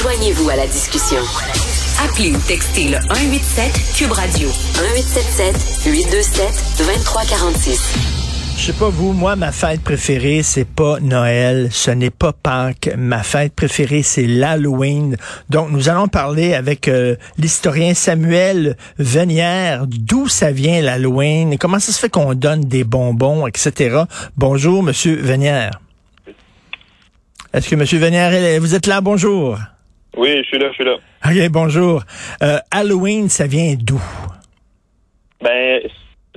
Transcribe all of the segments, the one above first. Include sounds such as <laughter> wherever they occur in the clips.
Joignez-vous à la discussion. Appelez ou textez le 187 Cube Radio 1877 827 2346. Je sais pas vous, moi, ma fête préférée, c'est pas Noël, ce n'est pas Pâques. Ma fête préférée, c'est l'Halloween. Donc, nous allons parler avec euh, l'historien Samuel Venière, d'où ça vient l'Halloween, comment ça se fait qu'on donne des bonbons, etc. Bonjour, Monsieur Venière. Est-ce que Monsieur Venière, vous êtes là? Bonjour. Oui, je suis là, je suis là. OK, bonjour. Euh, Halloween, ça vient d'où? Ben,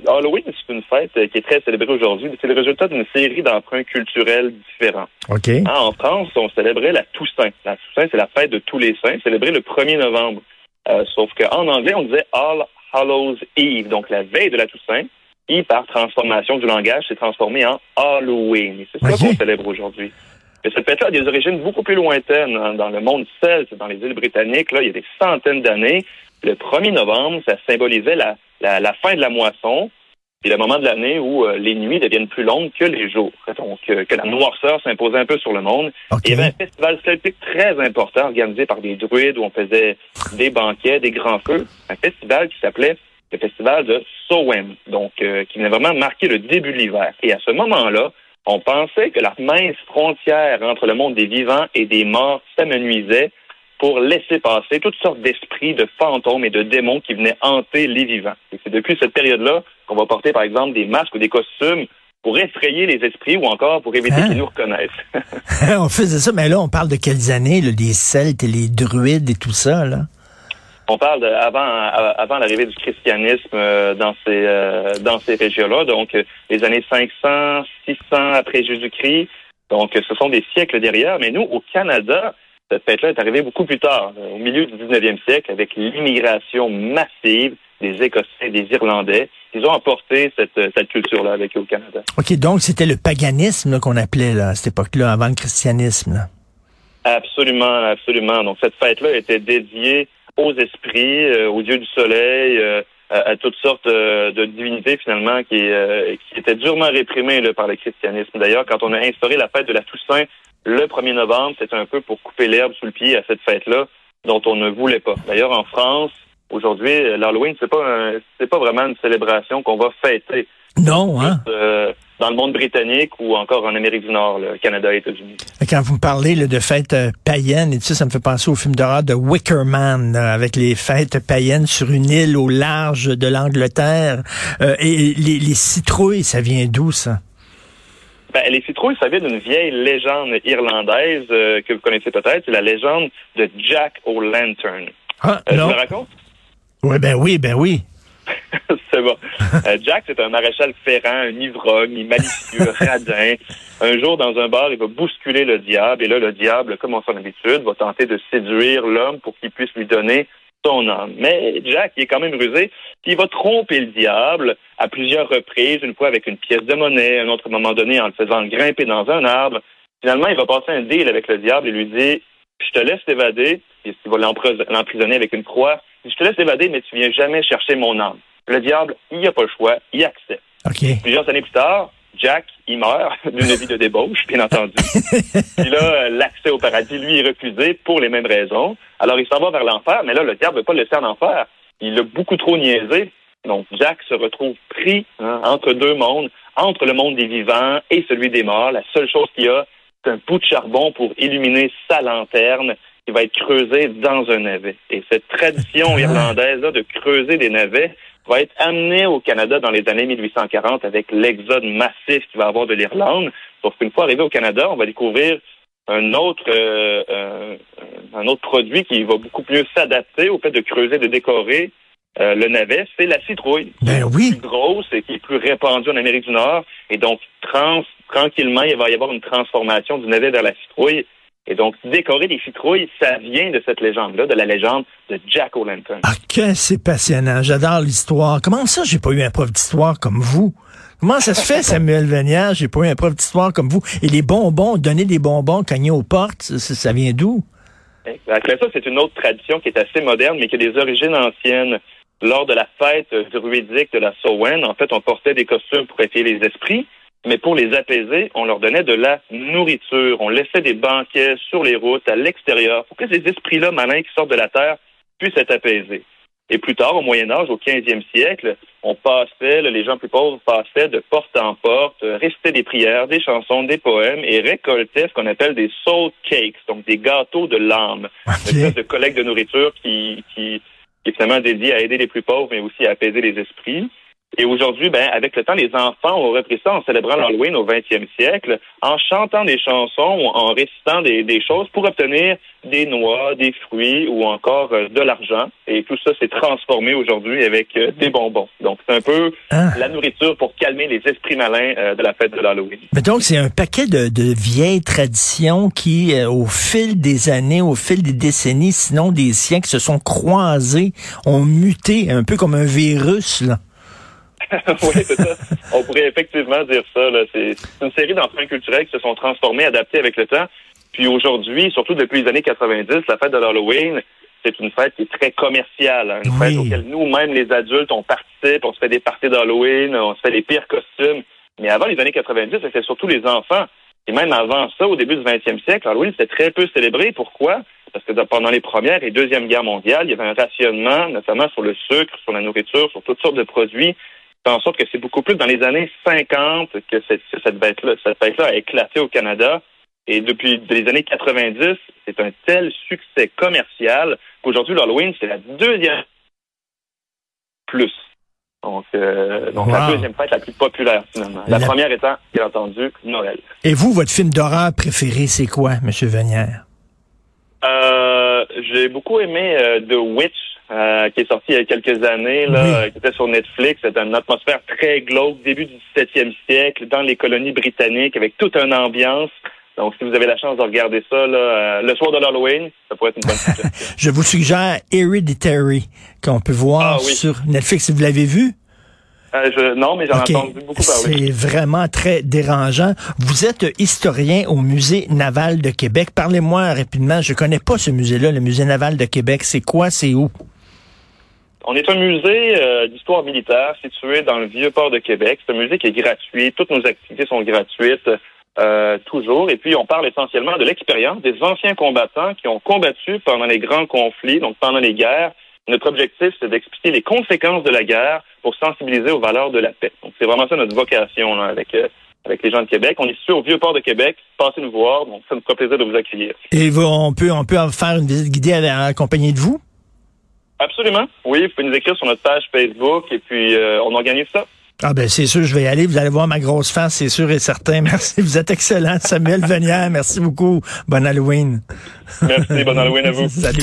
Halloween, c'est une fête qui est très célébrée aujourd'hui. C'est le résultat d'une série d'emprunts culturels différents. OK. Hein, en France, on célébrait la Toussaint. La Toussaint, c'est la fête de tous les saints, célébrée le 1er novembre. Euh, sauf qu'en anglais, on disait All Hallows Eve, donc la veille de la Toussaint. Et par transformation du langage, c'est transformé en Halloween. C'est ça qu'on célèbre aujourd'hui. Mais cette fête-là a des origines beaucoup plus lointaines. Hein. Dans le monde celte, dans les îles britanniques, là, il y a des centaines d'années, le 1er novembre, ça symbolisait la, la, fin de la moisson et le moment de l'année où euh, les nuits deviennent plus longues que les jours. Donc, euh, que la noirceur s'imposait un peu sur le monde. il y avait un festival celtique très important organisé par des druides où on faisait des banquets, des grands feux. Un festival qui s'appelait le festival de Samhain, donc euh, qui venait vraiment marquer le début de l'hiver. Et à ce moment-là, on pensait que la mince frontière entre le monde des vivants et des morts s'amenuisait pour laisser passer toutes sortes d'esprits, de fantômes et de démons qui venaient hanter les vivants. Et c'est depuis cette période-là qu'on va porter, par exemple, des masques ou des costumes pour effrayer les esprits ou encore pour éviter hein? qu'ils nous reconnaissent. <laughs> on faisait ça, mais là, on parle de quelles années, là, les Celtes et les Druides et tout ça, là? On parle de, avant, avant l'arrivée du christianisme euh, dans ces, euh, dans ces régions-là, donc euh, les années 500, 600 après Jésus-Christ. Donc, ce sont des siècles derrière. Mais nous, au Canada, cette fête-là est arrivée beaucoup plus tard, au milieu du 19e siècle, avec l'immigration massive des Écossais des Irlandais. Ils ont apporté cette, cette culture-là avec eux au Canada. OK, donc c'était le paganisme qu'on appelait là, à cette époque-là, avant le christianisme. Absolument, absolument. Donc cette fête-là était dédiée aux esprits, euh, aux dieux du soleil, euh, à, toutes sortes euh, de divinités finalement qui, qui étaient durement réprimées là, par le christianisme. D'ailleurs, quand on a instauré la fête de la Toussaint le 1er novembre, c'était un peu pour couper l'herbe sous le pied à cette fête-là, dont on ne voulait pas. D'ailleurs, en France, aujourd'hui, l'Halloween, c'est pas c'est pas vraiment une célébration qu'on va fêter. Non, hein? Dans le monde britannique ou encore en Amérique du Nord, le Canada et États-Unis. Quand vous me parlez de fêtes euh, païennes et tout ça, ça me fait penser au film d'horreur de Wickerman, avec les fêtes païennes sur une île au large de l'Angleterre. Euh, et les, les citrouilles, ça vient d'où, ça? Ben, les citrouilles, ça vient d'une vieille légende irlandaise euh, que vous connaissez peut-être. C'est la légende de Jack O'Lantern. Ah, euh. Je me raconte? Oui, ben oui, ben oui. <laughs> c'est bon. Euh, Jack, c'est un maréchal ferrant, un ivrogne, malicieux, <laughs> radin. Un jour, dans un bar, il va bousculer le diable. Et là, le diable, comme en son habitude, va tenter de séduire l'homme pour qu'il puisse lui donner son âme. Mais Jack, il est quand même rusé, il va tromper le diable à plusieurs reprises, une fois avec une pièce de monnaie, un autre moment donné en le faisant grimper dans un arbre. Finalement, il va passer un deal avec le diable et lui dit Je te laisse t'évader, il va l'emprisonner avec une croix. Je te laisse t'évader, mais tu viens jamais chercher mon âme. Le diable, il n'a pas le choix, il accepte. Plusieurs années plus tard, Jack, il meurt <laughs> d'une vie de débauche, bien entendu. <laughs> Puis là, l'accès au paradis, lui, est refusé pour les mêmes raisons. Alors, il s'en va vers l'enfer, mais là, le diable ne veut pas le laisser en enfer. Il l'a beaucoup trop niaisé. Donc, Jack se retrouve pris hein, entre deux mondes, entre le monde des vivants et celui des morts. La seule chose qu'il y a, c'est un bout de charbon pour illuminer sa lanterne qui va être creusée dans un navet. Et cette tradition ah. irlandaise de creuser des navets va être amenée au Canada dans les années 1840 avec l'exode massif qui va avoir de l'Irlande. Sauf qu'une fois arrivé au Canada, on va découvrir un autre euh, euh, un autre produit qui va beaucoup mieux s'adapter au fait de creuser, de décorer euh, le navet, c'est la citrouille. Ben oui. Qui est plus grosse et qui est plus répandue en Amérique du Nord. Et donc, trans, tranquillement, il va y avoir une transformation du navet vers la citrouille. Et donc, décorer des citrouilles, ça vient de cette légende-là, de la légende de Jack O'Lantern. Ah, que c'est passionnant. J'adore l'histoire. Comment ça, j'ai pas eu un prof d'histoire comme vous? Comment ça se fait, <laughs> Samuel Venière? J'ai pas eu un prof d'histoire comme vous? Et les bonbons, donner des bonbons, cogner aux portes, ça, vient d'où? Exactement. Ça, c'est une autre tradition qui est assez moderne, mais qui a des origines anciennes. Lors de la fête druidique de la Samhain, en fait, on portait des costumes pour épier les esprits. Mais pour les apaiser, on leur donnait de la nourriture. On laissait des banquets sur les routes, à l'extérieur, pour que ces esprits-là malins qui sortent de la terre puissent être apaisés. Et plus tard, au Moyen Âge, au 15e siècle, on passait, les gens plus pauvres passaient de porte en porte, euh, récitaient des prières, des chansons, des poèmes et récoltaient ce qu'on appelle des soul cakes, donc des gâteaux de l'âme, okay. une de collecte de nourriture qui, qui, qui est finalement dédié à aider les plus pauvres, mais aussi à apaiser les esprits. Et aujourd'hui, ben, avec le temps, les enfants ont repris ça en célébrant l'Halloween au 20e siècle, en chantant des chansons ou en récitant des, des choses pour obtenir des noix, des fruits ou encore euh, de l'argent. Et tout ça s'est transformé aujourd'hui avec euh, des bonbons. Donc, c'est un peu ah. la nourriture pour calmer les esprits malins euh, de la fête de l'Halloween. Mais donc, c'est un paquet de, de, vieilles traditions qui, au fil des années, au fil des décennies, sinon des siècles, se sont croisées, ont muté, un peu comme un virus, là. <laughs> oui, c'est ça. On pourrait effectivement dire ça. C'est une série d'enfants culturels qui se sont transformés, adaptés avec le temps. Puis aujourd'hui, surtout depuis les années 90, la fête de l'Halloween, c'est une fête qui est très commerciale. Hein. Une fête auquel nous-mêmes, les adultes, on participe, on se fait des parties d'Halloween, on se fait les pires costumes. Mais avant les années 90, c'était surtout les enfants. Et même avant ça, au début du 20e siècle, Halloween, c'était très peu célébré. Pourquoi? Parce que pendant les premières et deuxième guerres mondiales, il y avait un rationnement, notamment sur le sucre, sur la nourriture, sur toutes sortes de produits fait en sorte que c'est beaucoup plus dans les années 50 que cette, cette bête-là cette bête-là a éclaté au Canada. Et depuis les années 90, c'est un tel succès commercial qu'aujourd'hui, l'Halloween, c'est la deuxième plus. Donc, euh, donc la deuxième fête la plus populaire, finalement. La, première étant, bien entendu, Noël. Et vous, votre film d'horreur préféré, c'est quoi, M. Venière? Euh, j'ai beaucoup aimé euh, The Witch euh, qui est sorti il y a quelques années, là, qui était sur Netflix. C'était une atmosphère très glauque, début du 17e siècle, dans les colonies britanniques, avec toute une ambiance. Donc, si vous avez la chance de regarder ça là, euh, le soir de l'Halloween, ça pourrait être une bonne suggestion. <laughs> Je vous suggère Hereditary, qu'on peut voir ah sur Netflix. Si vous l'avez vu? Euh, non, mais j'en ai entendu beaucoup parler. C'est vraiment très dérangeant. Vous êtes historien au Musée naval de Québec. Parlez-moi rapidement. Je connais pas ce musée-là, le Musée naval de Québec. C'est quoi? C'est où? On est un musée euh, d'histoire militaire situé dans le vieux port de Québec. C'est un musée qui est gratuit. Toutes nos activités sont gratuites. Euh, toujours. Et puis, on parle essentiellement de l'expérience des anciens combattants qui ont combattu pendant les grands conflits, donc pendant les guerres. Notre objectif, c'est d'expliquer les conséquences de la guerre pour sensibiliser aux valeurs de la paix. Donc, c'est vraiment ça notre vocation là, avec euh, avec les gens de Québec. On est ici au Vieux-Port de Québec. Passez nous voir. Donc, ça nous fera plaisir de vous accueillir. Et on peut on peut faire une visite guidée accompagnée de vous? Absolument. Oui, vous pouvez nous écrire sur notre page Facebook et puis euh, on organise ça. Ah ben c'est sûr, je vais y aller. Vous allez voir ma grosse face, c'est sûr et certain. <laughs> Merci. Vous êtes excellent, Samuel Venière. Merci beaucoup. Bon Halloween. Merci. Bon Halloween à vous. <laughs> Salut.